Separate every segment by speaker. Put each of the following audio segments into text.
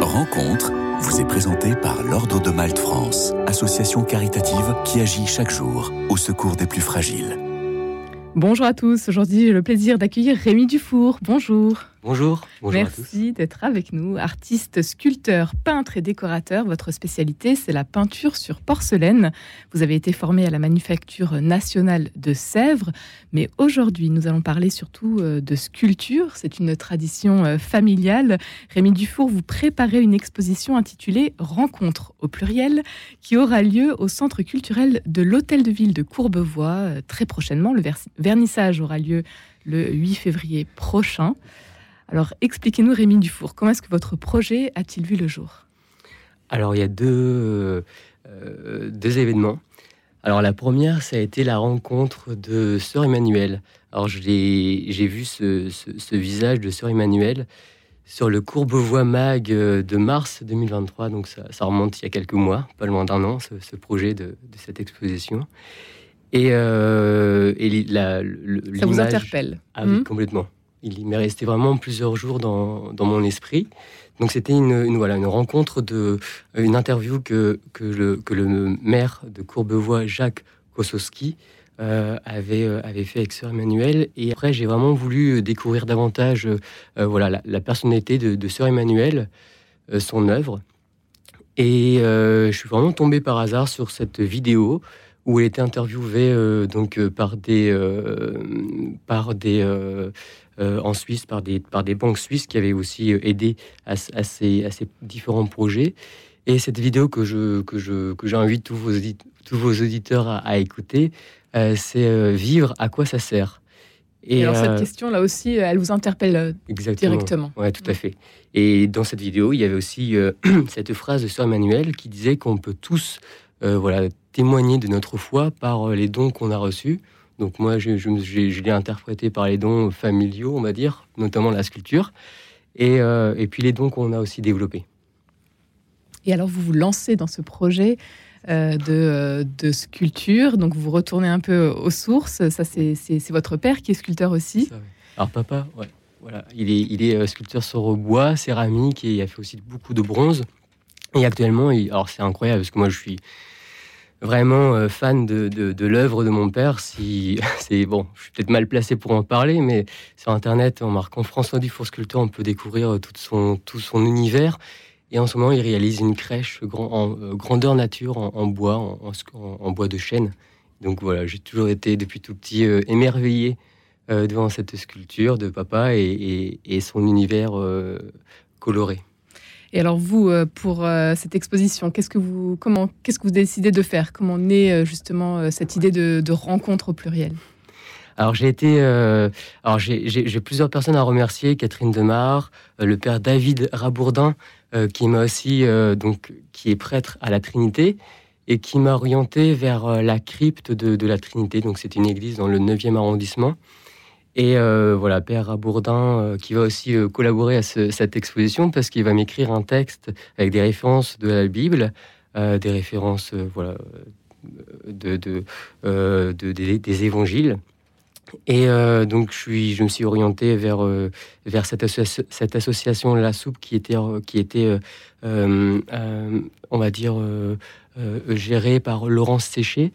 Speaker 1: Rencontre vous est présentée par l'Ordre de Malte France, association caritative qui agit chaque jour au secours des plus fragiles.
Speaker 2: Bonjour à tous, aujourd'hui j'ai le plaisir d'accueillir Rémi Dufour. Bonjour.
Speaker 3: Bonjour.
Speaker 2: Merci d'être avec nous. Artiste, sculpteur, peintre et décorateur, votre spécialité, c'est la peinture sur porcelaine. Vous avez été formé à la Manufacture nationale de Sèvres, mais aujourd'hui, nous allons parler surtout euh, de sculpture. C'est une tradition euh, familiale. Rémi Dufour, vous préparez une exposition intitulée Rencontre au pluriel, qui aura lieu au Centre culturel de l'Hôtel de Ville de Courbevoie euh, très prochainement. Le vernissage aura lieu le 8 février prochain. Alors expliquez-nous Rémi Dufour, comment est-ce que votre projet a-t-il vu le jour?
Speaker 3: Alors il y a deux, euh, deux événements. Alors la première, ça a été la rencontre de Sœur Emmanuel. Alors j'ai vu ce, visage de Sœur Emmanuel sur le Courbevoie Mag de mars 2023, donc ça, remonte il y a quelques mois, pas loin d'un an, ce, projet de, cette exposition. Et, euh, la,
Speaker 2: ça vous interpelle?
Speaker 3: Ah oui, hmm? complètement il m'est resté vraiment plusieurs jours dans, mon esprit. Donc c'était une, voilà, une rencontre, de, une interview que, que, le, que le maire de Courbevoie, Jacques Kosowski, euh, avait, euh, avait fait avec Sœur Emmanuel. Et après, j'ai vraiment voulu découvrir davantage euh, voilà, la, personnalité de, de Sœur Emmanuel, son œuvre. Et je suis vraiment tombé par hasard sur cette vidéo où elle était interviewée donc par des par des euh, en Suisse par des, par des banques suisses qui avaient aussi euh, aidé à, ces, à ces, différents projets. Et cette vidéo que je que je que j'invite tous vos tous vos auditeurs à, écouter, euh, c'est vivre à quoi ça sert?
Speaker 2: Et, alors cette question là aussi, elle vous interpelle directement.
Speaker 3: Ouais, tout à fait. Et dans cette vidéo, il y avait aussi cette phrase de Sœur Emmanuel qui disait qu'on peut tous voilà témoigner de notre foi par les dons qu'on a reçus. Donc moi, je, l'ai interprété par les dons familiaux, on va dire, notamment la sculpture, et, euh, et puis les dons qu'on a aussi développés.
Speaker 2: Et alors, vous vous lancez dans ce projet euh, de, de, sculpture, donc vous retournez un peu aux sources. Ça, c'est votre père qui est sculpteur aussi.
Speaker 3: Alors papa, ouais, voilà, il est, il est euh, sculpteur sur bois, céramique, et il a fait aussi beaucoup de bronze. Et actuellement, alors c'est incroyable parce que moi, je suis vraiment euh, fan de, de, l'œuvre de mon père. Si c'est bon, je suis peut-être mal placé pour en parler, mais sur Internet, en marquant François Dufour sculpteur, on peut découvrir euh, tout son, tout son univers. Et en ce moment, il réalise une crèche grand, en euh, grandeur nature en, bois, en, bois de chêne. Donc voilà, j'ai toujours été depuis tout petit émerveillé devant cette sculpture de papa et, et, son univers coloré.
Speaker 2: Et alors vous, euh, pour euh, cette exposition, qu'est-ce que vous, comment, qu'est-ce que vous décidez de faire? Comment naît euh, justement cette idée de, rencontre au pluriel?
Speaker 3: Alors j'ai été, alors j'ai plusieurs personnes à remercier, Catherine Demar, le père David Rabourdin, qui m'a aussi donc qui est prêtre à la Trinité et qui m'a orienté vers la crypte de, de la Trinité. Donc c'est une église dans le 9e arrondissement. Et euh, voilà, Père Rabourdin, euh, qui va aussi euh, collaborer à cette exposition parce qu'il va m'écrire un texte avec des références de la Bible, des références voilà, de, des évangiles. Et donc, je, suis, je me suis orienté vers, vers cette, cette, association La Soupe qui était, qui était on va dire, gérée par Laurence Séché,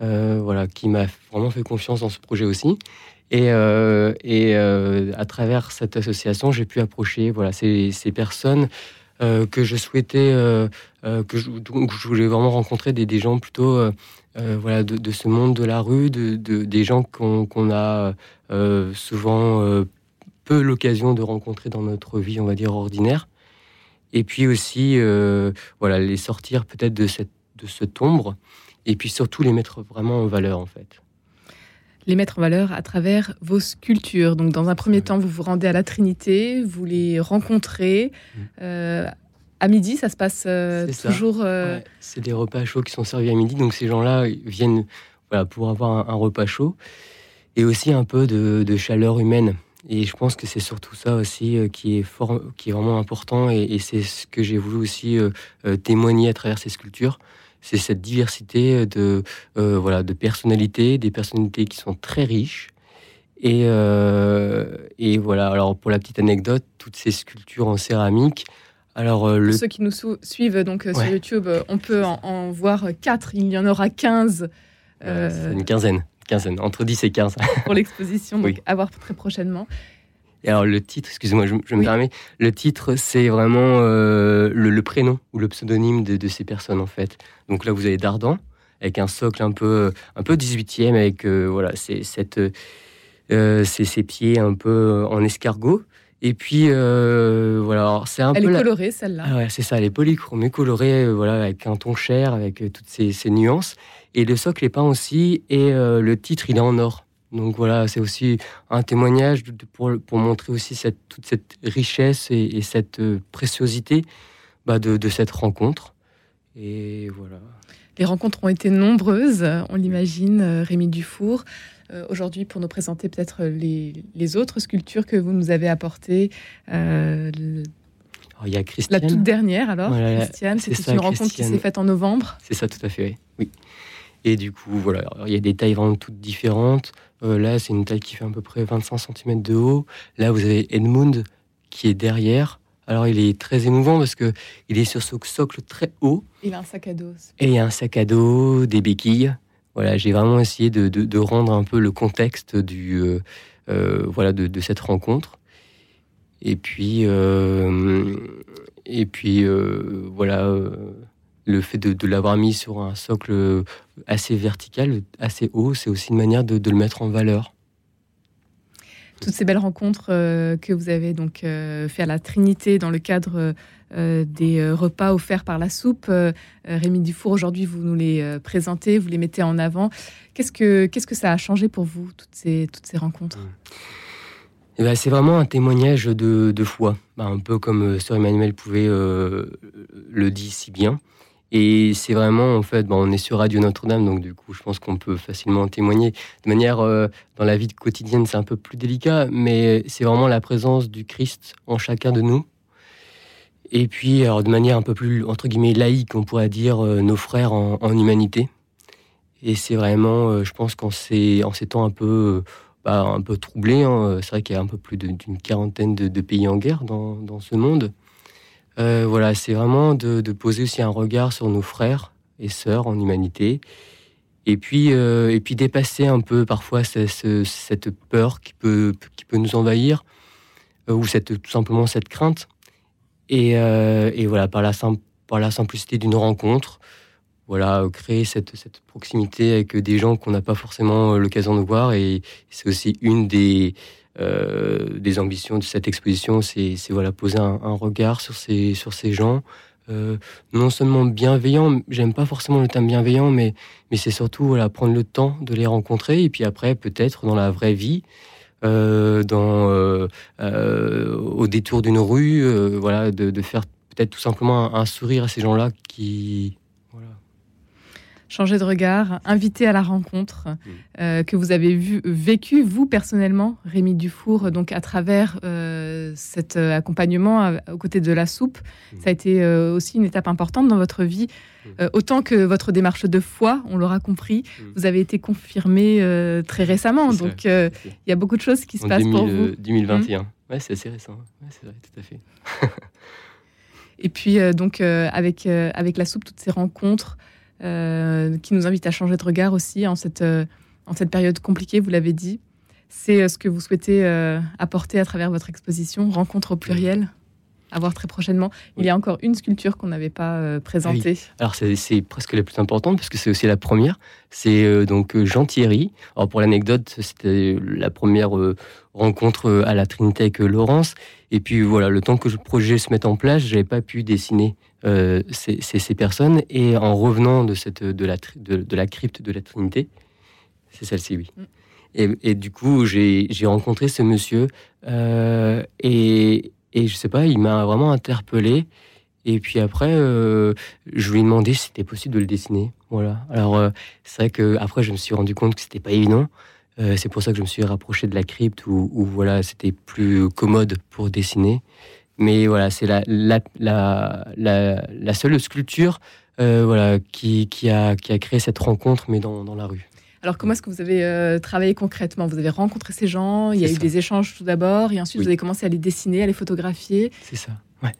Speaker 3: voilà, qui m'a vraiment fait confiance dans ce projet aussi. Et, euh, et euh, à travers cette association, j'ai pu approcher voilà, ces, ces personnes euh, que je souhaitais, que je, je voulais vraiment rencontrer des, gens plutôt voilà, de, ce monde de la rue, de des gens qu'on a souvent peu l'occasion de rencontrer dans notre vie, on va dire, ordinaire. Et puis aussi, voilà, les sortir peut-être de cette, de cette ombre, et puis surtout les mettre vraiment en valeur, en fait
Speaker 2: les mettre en valeur à travers vos sculptures. Donc, dans un premier temps, vous vous rendez à la Trinité, vous les rencontrez. Mm. Euh, à midi, ça se passe euh, toujours.
Speaker 3: Euh, c'est des repas chauds qui sont servis à midi. Donc, ces gens-là viennent voilà, pour avoir un, repas chaud et aussi un peu de, chaleur humaine. Et je pense que c'est surtout ça aussi qui, est fort, qui est vraiment important. Et, et c'est ce que j'ai voulu aussi témoigner à travers ces sculptures c'est cette diversité de, euh, voilà, de personnalités, des personnalités qui sont très riches Et, et voilà, alors pour la petite anecdote, toutes ces sculptures en céramique,
Speaker 2: alors, le... Pour ceux qui nous suivent donc sur YouTube, on peut en, voir quatre. Il y en aura 15.
Speaker 3: une quinzaine, quinzaine, entre 10 et 15.
Speaker 2: pour l'exposition, donc à voir très prochainement.
Speaker 3: Et alors le titre, excusez-moi, je, me permets, le titre c'est vraiment euh, le, prénom ou le pseudonyme de, ces personnes en fait. Donc là vous avez Dardan avec un socle un peu un peu 18e avec euh, voilà c'est cette euh, ces pieds un peu en escargot. Et puis voilà, c'est un
Speaker 2: elle
Speaker 3: peu.
Speaker 2: Elle est colorée celle-là.
Speaker 3: Ah ouais, c'est ça, elle est polychromée, colorée, voilà, avec un ton cher, avec toutes ces, ces, nuances. Et le socle est peint aussi, et le titre il est en or. Donc voilà, c'est aussi un témoignage pour, pour, montrer aussi cette, toute cette richesse et, cette euh, préciosité bah, de, cette rencontre. Et voilà.
Speaker 2: Les rencontres ont été nombreuses, on l'imagine, euh, Rémi Dufour. Euh, aujourd'hui, pour nous présenter peut-être les, les, autres sculptures que vous nous avez apportées. il
Speaker 3: y a Christiane.
Speaker 2: La toute dernière, alors, Christiane, c'est une rencontre qui s'est faite en novembre.
Speaker 3: C'est ça, tout à fait, oui. Et du coup, voilà, il y a des tailles vraiment toutes différentes. Euh, là, c'est une taille qui fait à peu près 25 cm de haut. Là, vous avez Edmund qui est derrière. Alors, il est très émouvant parce que il est sur ce socle très haut.
Speaker 2: Il a un sac à dos.
Speaker 3: Et il y a un sac à dos, des béquilles. Voilà, j'ai vraiment essayé de, rendre un peu le contexte du, euh, euh, voilà, de, cette rencontre. Et puis, et puis voilà le fait de, l'avoir mis sur un socle assez vertical, assez haut, c'est aussi une manière de, le mettre en valeur.
Speaker 2: Toutes ces belles rencontres euh, que vous avez donc euh, fait à la Trinité dans le cadre euh, des repas offerts par la soupe, Rémi Dufour, aujourd'hui vous nous les présentez, vous les mettez en avant. Qu'est-ce que qu'est-ce que ça a changé pour vous toutes ces toutes ces rencontres?
Speaker 3: Eh ben, c'est vraiment un témoignage de, foi, bah, un peu comme Sœur Emmanuel pouvait le dire si bien. Et c'est vraiment, en fait, bon, on est sur Radio Notre-Dame, donc du coup, je pense qu'on peut facilement témoigner. De manière, euh, dans la vie quotidienne, c'est un peu plus délicat, mais c'est vraiment la présence du Christ en chacun de nous. Et puis, alors, de manière un peu plus, entre guillemets, laïque, on pourrait dire euh, nos frères en, humanité. Et c'est vraiment, euh, je pense qu'en ces, temps un peu, bah, un peu troublés, hein, c'est vrai qu'il y a un peu plus d'une quarantaine de, pays en guerre dans ce monde. Euh, voilà, c'est vraiment de, poser aussi un regard sur nos frères et sœurs en humanité. Et puis, euh, et puis dépasser un peu parfois cette, peur qui peut, qui peut nous envahir, euh, ou cette, tout simplement cette crainte. Et, voilà, par la, par la simplicité d'une rencontre, voilà, créer cette, cette proximité avec des gens qu'on n'a pas forcément l'occasion de voir. Et c'est aussi une des, euh, des ambitions de cette exposition, c'est voilà, poser un, regard sur ces, sur ces gens. Euh, non seulement bienveillants, j'aime pas forcément le terme bienveillant, mais, mais c'est surtout voilà, prendre le temps de les rencontrer et puis après, peut-être dans la vraie vie, euh, dans, au détour d'une rue, voilà, de, faire peut-être tout simplement un, sourire à ces gens-là qui,
Speaker 2: changer de regard, inviter à la rencontre mm. euh, que vous avez vu, vécu, vous personnellement, Rémi Dufour, donc à travers euh, cet euh, accompagnement aux côtés de la soupe. Mm. Ça a été aussi une étape importante dans votre vie, mm. autant que votre démarche de foi, on l'aura compris, vous avez été confirmé très récemment. Donc il y a beaucoup de choses qui se passent pour vous.
Speaker 3: 2021, ouais, c'est assez récent, c'est vrai, tout à fait.
Speaker 2: Et puis donc avec, avec la soupe, toutes ces rencontres, qui nous invite à changer de regard aussi en cette, euh, en cette période compliquée, vous l'avez dit. C'est euh, ce que vous souhaitez apporter à travers votre exposition, rencontre au pluriel à voir très prochainement. Il y a encore une sculpture qu'on n'avait pas présentée.
Speaker 3: Ah Alors c'est presque la plus importante parce que c'est aussi la première. C'est donc Jean Thierry. Alors pour l'anecdote, c'était la première rencontre à la Trinité avec Laurence. Et puis voilà, le temps que le projet se mette en place, j'avais pas pu dessiner euh, ces, ces, personnes. Et en revenant de, cette, de, la, de, la crypte de la Trinité, c'est celle-ci, oui. Mm. Et, et, du coup, j'ai rencontré ce monsieur euh, et, et je sais pas, il m'a vraiment interpellé. Et puis après, euh, je lui ai demandé si c'était possible de le dessiner. Voilà. Alors, c'est vrai que après, je me suis rendu compte que c'était pas évident. c'est pour ça que je me suis rapproché de la crypte où, voilà, c'était plus commode pour dessiner. Mais voilà, c'est la, seule sculpture euh, voilà, qui, qui, a, qui a créé cette rencontre, mais dans, dans la rue.
Speaker 2: Alors, comment est-ce que vous avez euh, travaillé concrètement? Vous avez rencontré ces gens, il y a eu des échanges tout d'abord, et ensuite vous avez commencé à les dessiner, à les photographier.
Speaker 3: C'est ça.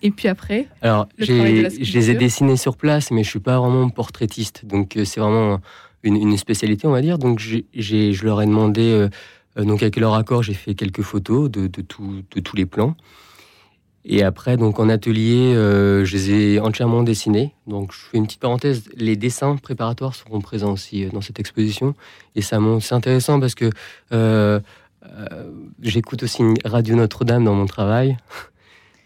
Speaker 2: Et puis après
Speaker 3: Alors, je les ai dessinés sur place, mais je suis pas vraiment portraitiste. Donc, euh, c'est vraiment une, spécialité, on va dire. Donc, je leur ai demandé, euh, donc avec leur accord, j'ai fait quelques photos de, de, de tous les plans. Et après, donc en atelier, euh, je les ai entièrement dessinés. Donc, je fais une petite parenthèse. Les dessins préparatoires seront présents aussi euh, dans cette exposition. Et ça c'est intéressant parce que euh, j'écoute aussi une Radio Notre-Dame dans mon travail,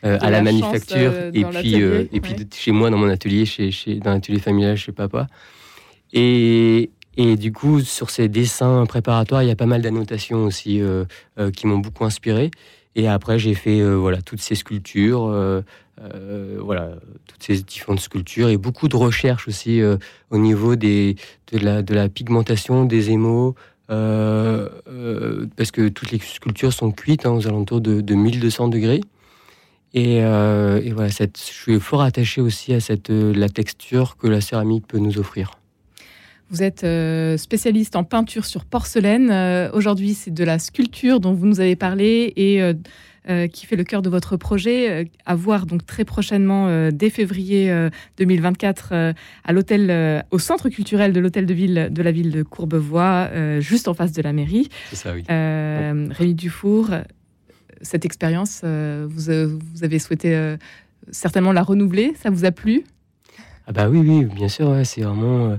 Speaker 3: à la, manufacture, et puis, et puis chez moi dans mon atelier, chez, chez dans l'atelier familial chez papa. Et, et du coup, sur ces dessins préparatoires, il y a pas mal d'annotations aussi qui m'ont beaucoup inspiré. Et après, j'ai fait euh, voilà toutes ces sculptures, euh, euh, voilà toutes ces différentes sculptures et beaucoup de recherches aussi au niveau de la pigmentation des émaux. parce que toutes les sculptures sont cuites hein, aux alentours de, de 1200 degrés. Et, voilà, je suis fort attaché aussi à cette, la texture que la céramique peut nous offrir.
Speaker 2: Vous êtes euh, spécialiste en peinture sur porcelaine. Euh, aujourd'hui, c'est de la sculpture dont vous nous avez parlé et euh, qui fait le cœur de votre projet. à voir donc très prochainement, dès février 2024, à l'hôtel, au centre culturel de l'hôtel de ville de la ville de Courbevoie, juste en face de la mairie.
Speaker 3: C'est ça, oui.
Speaker 2: Rémi Dufour, cette expérience, vous, vous, avez souhaité certainement la renouveler. Ça vous a plu?
Speaker 3: Ah bah oui, oui, bien sûr. c'est vraiment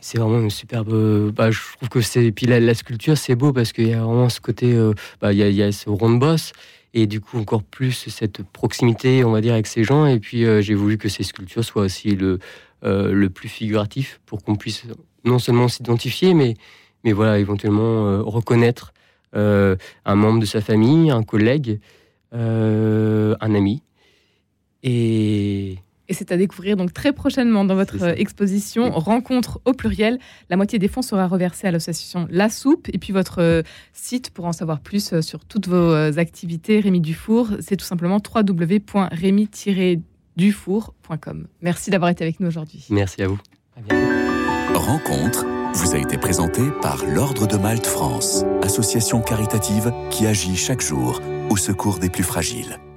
Speaker 3: c'est vraiment une superbe. Bah, je trouve que c'est. Puis la, sculpture, c'est beau parce qu'il y a vraiment ce côté. Euh, bah, il, y a, ce rond de bosse et du coup encore plus cette proximité, on va dire, avec ces gens. Et puis euh, j'ai voulu que ces sculptures soient aussi le, euh, le plus figuratif pour qu'on puisse non seulement s'identifier, mais, mais voilà, éventuellement reconnaître un membre de sa famille, un collègue, un ami. Et
Speaker 2: et c'est à découvrir donc très prochainement dans votre exposition Rencontre au pluriel. La moitié des fonds sera reversée à l'association La Soupe. Et puis votre euh, site pour en savoir plus euh, sur toutes vos euh, activités, Rémi Dufour, c'est tout simplement www.rémi-dufour.com. Merci d'avoir été avec nous aujourd'hui.
Speaker 3: Merci à vous.
Speaker 1: Rencontre vous a été présentée par l'Ordre de Malte France, association caritative qui agit chaque jour au secours des plus fragiles.